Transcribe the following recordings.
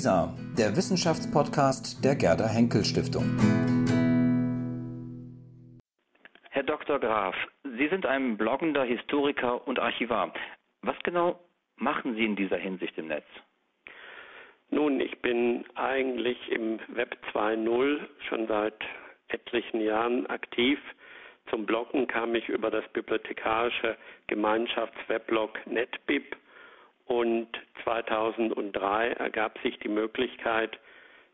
WISA, der Wissenschaftspodcast der Gerda Henkel Stiftung. Herr Dr. Graf, Sie sind ein bloggender Historiker und Archivar. Was genau machen Sie in dieser Hinsicht im Netz? Nun, ich bin eigentlich im Web 2.0 schon seit etlichen Jahren aktiv. Zum Bloggen kam ich über das bibliothekarische Gemeinschaftsweblog NetBib und 2003 ergab sich die Möglichkeit,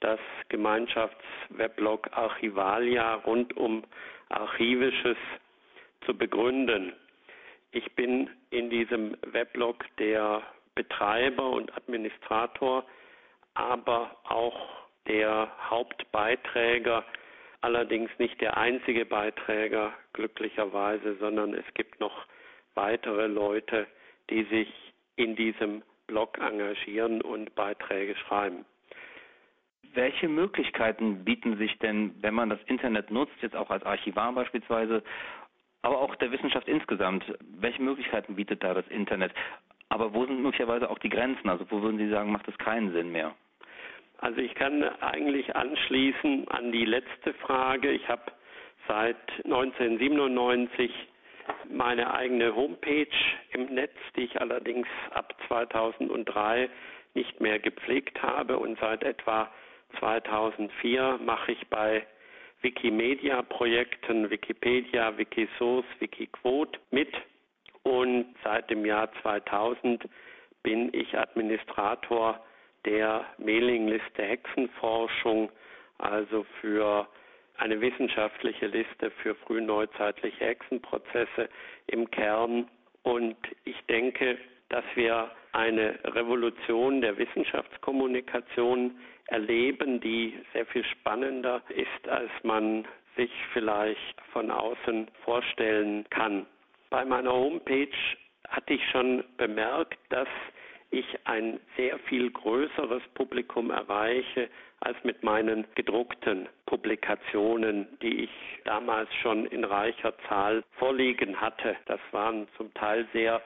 das Gemeinschaftsweblog Archivalia rund um Archivisches zu begründen. Ich bin in diesem Weblog der Betreiber und Administrator, aber auch der Hauptbeiträger, allerdings nicht der einzige Beiträger glücklicherweise, sondern es gibt noch weitere Leute, die sich in diesem Blog engagieren und Beiträge schreiben. Welche Möglichkeiten bieten sich denn, wenn man das Internet nutzt, jetzt auch als Archivar beispielsweise, aber auch der Wissenschaft insgesamt? Welche Möglichkeiten bietet da das Internet? Aber wo sind möglicherweise auch die Grenzen? Also wo würden Sie sagen, macht es keinen Sinn mehr? Also ich kann eigentlich anschließen an die letzte Frage. Ich habe seit 1997 meine eigene Homepage im Netz, die ich allerdings ab 2003 nicht mehr gepflegt habe. Und seit etwa 2004 mache ich bei Wikimedia-Projekten, Wikipedia, Wikisource, Wikiquote mit. Und seit dem Jahr 2000 bin ich Administrator der Mailingliste Hexenforschung, also für eine wissenschaftliche Liste für frühneuzeitliche Hexenprozesse im Kern. Und ich denke, dass wir eine Revolution der Wissenschaftskommunikation erleben, die sehr viel spannender ist, als man sich vielleicht von außen vorstellen kann. Bei meiner Homepage hatte ich schon bemerkt, dass ich ein sehr viel größeres Publikum erreiche als mit meinen gedruckten Publikationen, die ich damals schon in reicher Zahl vorliegen hatte. Das waren zum Teil sehr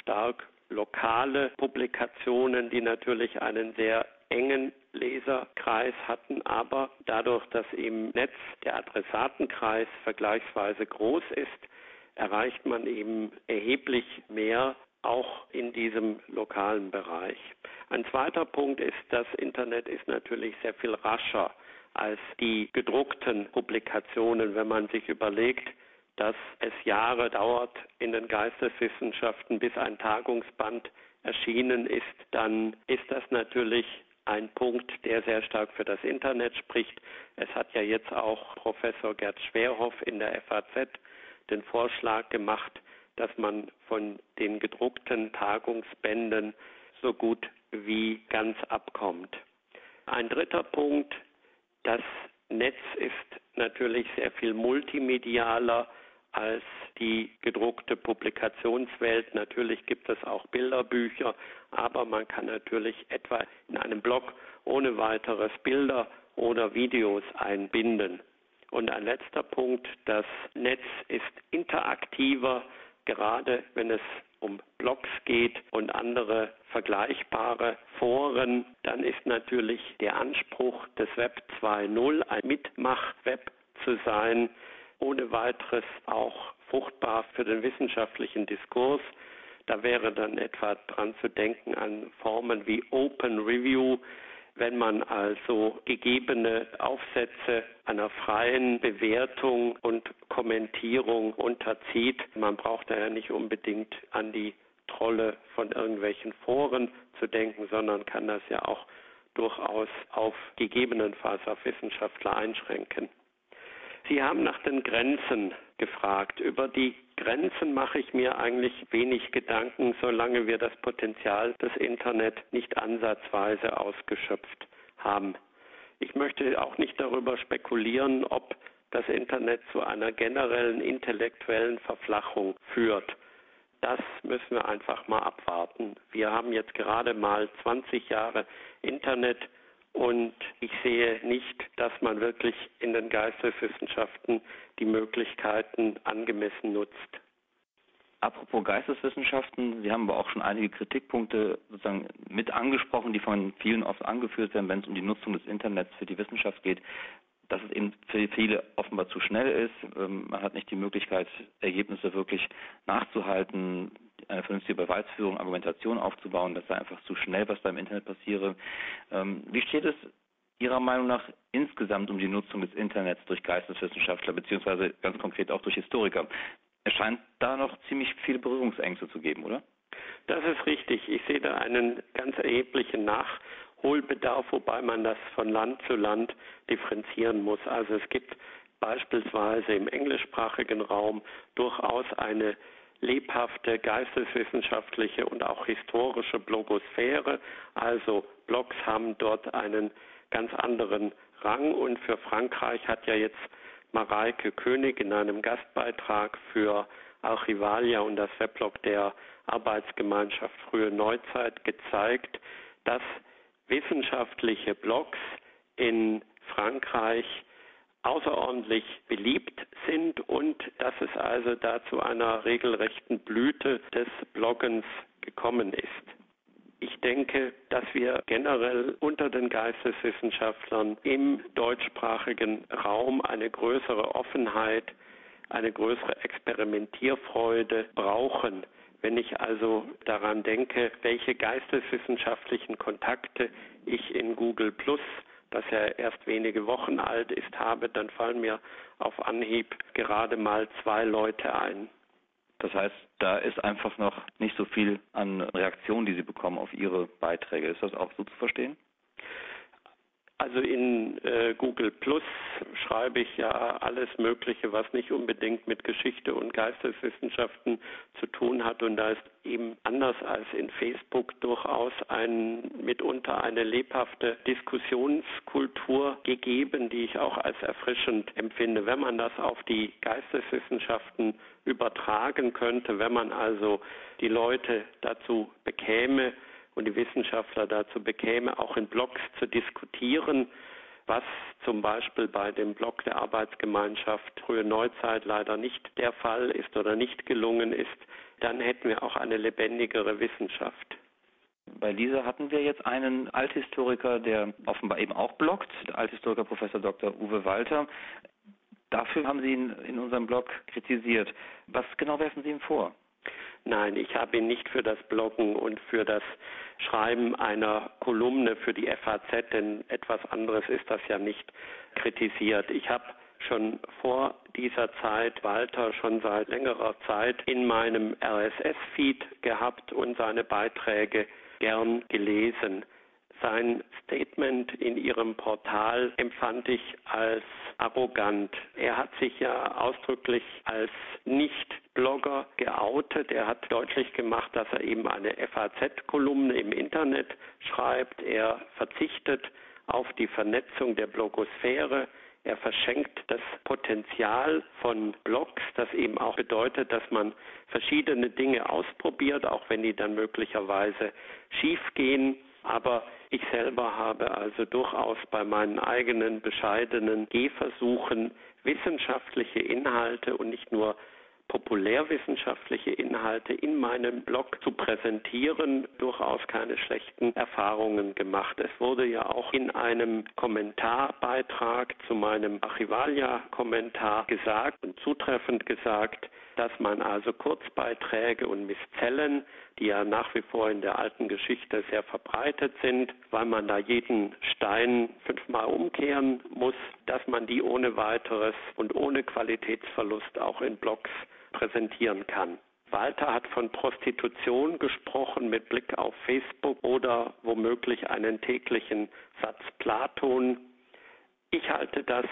stark lokale Publikationen, die natürlich einen sehr engen Leserkreis hatten, aber dadurch, dass im Netz der Adressatenkreis vergleichsweise groß ist, erreicht man eben erheblich mehr auch in diesem lokalen Bereich. Ein zweiter Punkt ist, das Internet ist natürlich sehr viel rascher als die gedruckten Publikationen, wenn man sich überlegt, dass es Jahre dauert in den Geisteswissenschaften, bis ein Tagungsband erschienen ist, dann ist das natürlich ein Punkt, der sehr stark für das Internet spricht. Es hat ja jetzt auch Professor Gerd Schwerhoff in der FAZ den Vorschlag gemacht, dass man von den gedruckten Tagungsbänden so gut wie ganz abkommt. Ein dritter Punkt, das Netz ist natürlich sehr viel multimedialer als die gedruckte Publikationswelt. Natürlich gibt es auch Bilderbücher, aber man kann natürlich etwa in einem Blog ohne weiteres Bilder oder Videos einbinden. Und ein letzter Punkt, das Netz ist interaktiver gerade wenn es um Blogs geht und andere vergleichbare Foren, dann ist natürlich der Anspruch des Web 2.0 ein Mitmach-Web zu sein, ohne weiteres auch fruchtbar für den wissenschaftlichen Diskurs. Da wäre dann etwa dran zu denken an Formen wie Open Review, wenn man also gegebene Aufsätze einer freien Bewertung und Kommentierung unterzieht, man braucht da ja nicht unbedingt an die Trolle von irgendwelchen Foren zu denken, sondern kann das ja auch durchaus auf gegebenenfalls auf Wissenschaftler einschränken. Sie haben nach den Grenzen gefragt. Über die Grenzen mache ich mir eigentlich wenig Gedanken, solange wir das Potenzial des Internet nicht ansatzweise ausgeschöpft haben. Ich möchte auch nicht darüber spekulieren, ob das Internet zu einer generellen intellektuellen Verflachung führt. Das müssen wir einfach mal abwarten. Wir haben jetzt gerade mal 20 Jahre Internet und ich sehe nicht, dass man wirklich in den Geisteswissenschaften die Möglichkeiten angemessen nutzt. Apropos Geisteswissenschaften, Sie haben aber auch schon einige Kritikpunkte sozusagen mit angesprochen, die von vielen oft angeführt werden, wenn es um die Nutzung des Internets für die Wissenschaft geht, dass es eben für viele offenbar zu schnell ist. Ähm, man hat nicht die Möglichkeit, Ergebnisse wirklich nachzuhalten, eine vernünftige Beweisführung, Argumentation aufzubauen, dass da einfach zu schnell was beim Internet passiere. Ähm, wie steht es Ihrer Meinung nach insgesamt um die Nutzung des Internets durch Geisteswissenschaftler beziehungsweise ganz konkret auch durch Historiker? Es scheint da noch ziemlich viele Berührungsängste zu geben, oder? Das ist richtig. Ich sehe da einen ganz erheblichen Nachholbedarf, wobei man das von Land zu Land differenzieren muss. Also es gibt beispielsweise im englischsprachigen Raum durchaus eine lebhafte geisteswissenschaftliche und auch historische Blogosphäre. Also Blogs haben dort einen ganz anderen Rang und für Frankreich hat ja jetzt Mareike König in einem Gastbeitrag für Archivalia und das Weblog der Arbeitsgemeinschaft Frühe Neuzeit gezeigt, dass wissenschaftliche Blogs in Frankreich außerordentlich beliebt sind und dass es also da zu einer regelrechten Blüte des Bloggens gekommen ist. Ich denke, dass wir generell unter den Geisteswissenschaftlern im deutschsprachigen Raum eine größere Offenheit, eine größere Experimentierfreude brauchen. Wenn ich also daran denke, welche geisteswissenschaftlichen Kontakte ich in Google Plus, das ja erst wenige Wochen alt ist, habe, dann fallen mir auf Anhieb gerade mal zwei Leute ein. Das heißt, da ist einfach noch nicht so viel an Reaktionen, die Sie bekommen auf Ihre Beiträge. Ist das auch so zu verstehen? Also in äh, Google Plus schreibe ich ja alles Mögliche, was nicht unbedingt mit Geschichte und Geisteswissenschaften zu tun hat. Und da ist eben anders als in Facebook durchaus ein, mitunter eine lebhafte Diskussionskultur gegeben, die ich auch als erfrischend empfinde. Wenn man das auf die Geisteswissenschaften übertragen könnte, wenn man also die Leute dazu bekäme, und die Wissenschaftler dazu bekäme, auch in Blogs zu diskutieren, was zum Beispiel bei dem Blog der Arbeitsgemeinschaft Frühe Neuzeit leider nicht der Fall ist oder nicht gelungen ist, dann hätten wir auch eine lebendigere Wissenschaft. Bei Lisa hatten wir jetzt einen Althistoriker, der offenbar eben auch bloggt, der Althistoriker Professor Dr. Uwe Walter. Dafür haben Sie ihn in unserem Blog kritisiert. Was genau werfen Sie ihm vor? Nein, ich habe ihn nicht für das Bloggen und für das Schreiben einer Kolumne für die FAZ, denn etwas anderes ist das ja nicht kritisiert. Ich habe schon vor dieser Zeit Walter schon seit längerer Zeit in meinem RSS-Feed gehabt und seine Beiträge gern gelesen. Sein Statement in Ihrem Portal empfand ich als arrogant. Er hat sich ja ausdrücklich als Nicht-Blogger geoutet. Er hat deutlich gemacht, dass er eben eine FAZ-Kolumne im Internet schreibt. Er verzichtet auf die Vernetzung der Blogosphäre. Er verschenkt das Potenzial von Blogs, das eben auch bedeutet, dass man verschiedene Dinge ausprobiert, auch wenn die dann möglicherweise schiefgehen. Aber ich selber habe also durchaus bei meinen eigenen bescheidenen Gehversuchen wissenschaftliche Inhalte und nicht nur populärwissenschaftliche Inhalte in meinem Blog zu präsentieren, durchaus keine schlechten Erfahrungen gemacht. Es wurde ja auch in einem Kommentarbeitrag zu meinem Archivalia-Kommentar gesagt und zutreffend gesagt, dass man also Kurzbeiträge und Miszellen, die ja nach wie vor in der alten Geschichte sehr verbreitet sind, weil man da jeden Stein fünfmal umkehren muss, dass man die ohne weiteres und ohne Qualitätsverlust auch in Blogs präsentieren kann. Walter hat von Prostitution gesprochen mit Blick auf Facebook oder womöglich einen täglichen Satz Platon. Ich halte das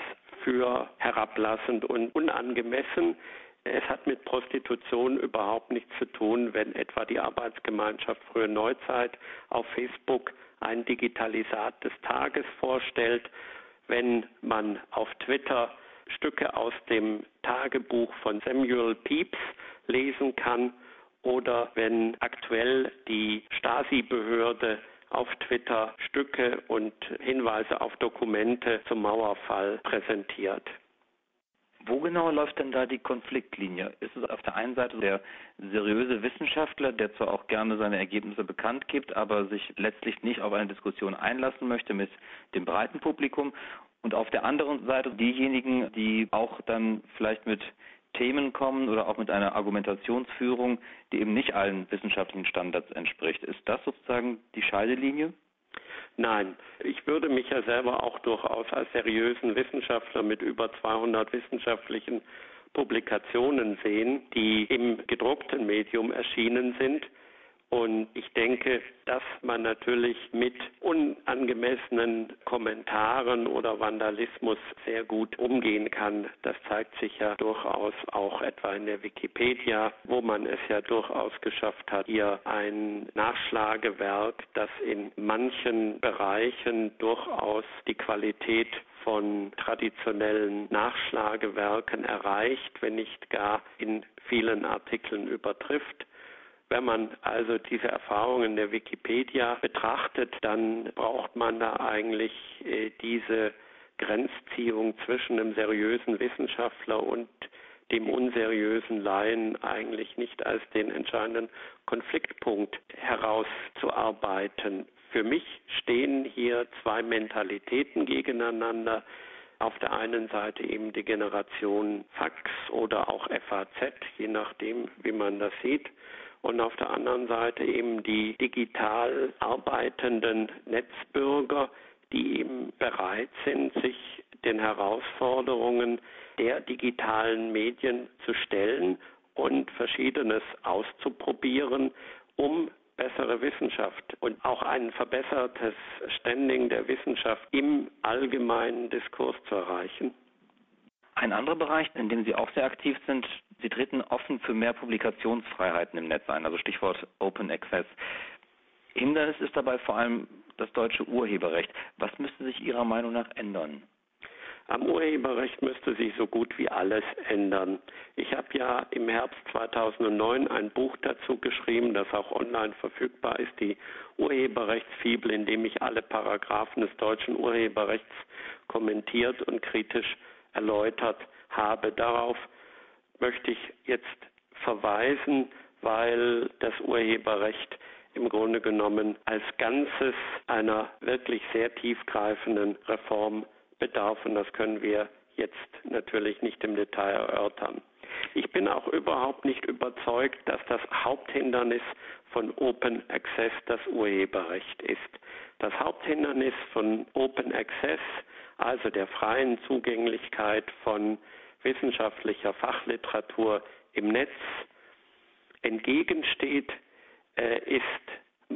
für herablassend und unangemessen. Es hat mit Prostitution überhaupt nichts zu tun, wenn etwa die Arbeitsgemeinschaft Frühe Neuzeit auf Facebook ein Digitalisat des Tages vorstellt, wenn man auf Twitter Stücke aus dem Tagebuch von Samuel Pepys lesen kann oder wenn aktuell die Stasi-Behörde auf Twitter Stücke und Hinweise auf Dokumente zum Mauerfall präsentiert. Wo genau läuft denn da die Konfliktlinie? Ist es auf der einen Seite der seriöse Wissenschaftler, der zwar auch gerne seine Ergebnisse bekannt gibt, aber sich letztlich nicht auf eine Diskussion einlassen möchte mit dem breiten Publikum? Und auf der anderen Seite diejenigen, die auch dann vielleicht mit Themen kommen oder auch mit einer Argumentationsführung, die eben nicht allen wissenschaftlichen Standards entspricht. Ist das sozusagen die Scheidelinie? Nein, ich würde mich ja selber auch durchaus als seriösen Wissenschaftler mit über 200 wissenschaftlichen Publikationen sehen, die im gedruckten Medium erschienen sind und ich denke, dass man natürlich mit unangemessenen Kommentaren oder Vandalismus sehr gut umgehen kann. Das zeigt sich ja durchaus auch etwa in der Wikipedia, wo man es ja durchaus geschafft hat, hier ein Nachschlagewerk, das in manchen Bereichen durchaus die Qualität von traditionellen Nachschlagewerken erreicht, wenn nicht gar in vielen Artikeln übertrifft. Wenn man also diese Erfahrungen der Wikipedia betrachtet, dann braucht man da eigentlich äh, diese Grenzziehung zwischen einem seriösen Wissenschaftler und dem unseriösen Laien eigentlich nicht als den entscheidenden Konfliktpunkt herauszuarbeiten. Für mich stehen hier zwei Mentalitäten gegeneinander. Auf der einen Seite eben die Generation Fax oder auch FAZ, je nachdem, wie man das sieht und auf der anderen Seite eben die digital arbeitenden Netzbürger, die eben bereit sind, sich den Herausforderungen der digitalen Medien zu stellen und Verschiedenes auszuprobieren, um bessere Wissenschaft und auch ein verbessertes Standing der Wissenschaft im allgemeinen Diskurs zu erreichen. Ein anderer Bereich, in dem Sie auch sehr aktiv sind, Sie treten offen für mehr Publikationsfreiheiten im Netz ein, also Stichwort Open Access. Hindernis ist dabei vor allem das deutsche Urheberrecht. Was müsste sich Ihrer Meinung nach ändern? Am Urheberrecht müsste sich so gut wie alles ändern. Ich habe ja im Herbst 2009 ein Buch dazu geschrieben, das auch online verfügbar ist, die Urheberrechtsfibel, in dem ich alle Paragraphen des deutschen Urheberrechts kommentiert und kritisch erläutert habe. Darauf möchte ich jetzt verweisen, weil das Urheberrecht im Grunde genommen als Ganzes einer wirklich sehr tiefgreifenden Reform bedarf. Und das können wir jetzt natürlich nicht im Detail erörtern. Ich bin auch überhaupt nicht überzeugt, dass das Haupthindernis von Open Access das Urheberrecht ist. Das Haupthindernis von Open Access also der freien Zugänglichkeit von wissenschaftlicher Fachliteratur im Netz entgegensteht, äh, ist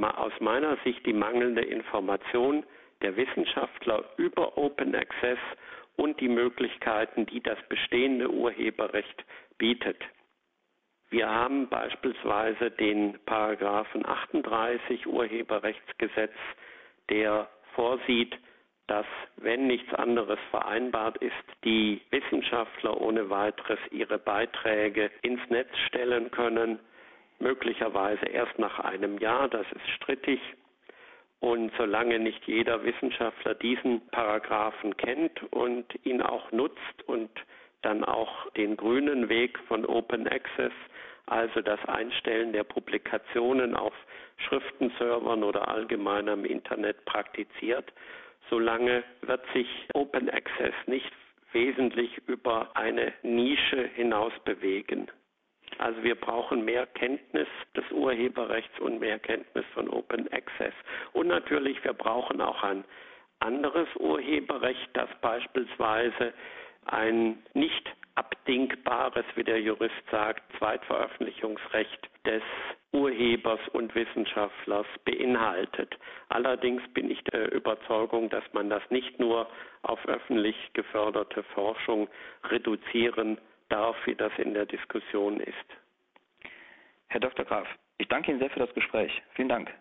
aus meiner Sicht die mangelnde Information der Wissenschaftler über Open Access und die Möglichkeiten, die das bestehende Urheberrecht bietet. Wir haben beispielsweise den Paragraphen 38 Urheberrechtsgesetz, der vorsieht, dass, wenn nichts anderes vereinbart ist, die Wissenschaftler ohne weiteres ihre Beiträge ins Netz stellen können, möglicherweise erst nach einem Jahr, das ist strittig. Und solange nicht jeder Wissenschaftler diesen Paragraphen kennt und ihn auch nutzt und dann auch den grünen Weg von Open Access, also das Einstellen der Publikationen auf Schriftenservern oder allgemeinem Internet praktiziert, solange wird sich Open Access nicht wesentlich über eine Nische hinaus bewegen. Also wir brauchen mehr Kenntnis des Urheberrechts und mehr Kenntnis von Open Access. Und natürlich, wir brauchen auch ein anderes Urheberrecht, das beispielsweise ein nicht abdingbares, wie der Jurist sagt, Zweitveröffentlichungsrecht des Urhebers und Wissenschaftlers beinhaltet. Allerdings bin ich der Überzeugung, dass man das nicht nur auf öffentlich geförderte Forschung reduzieren darf, wie das in der Diskussion ist. Herr Dr. Graf, ich danke Ihnen sehr für das Gespräch. Vielen Dank.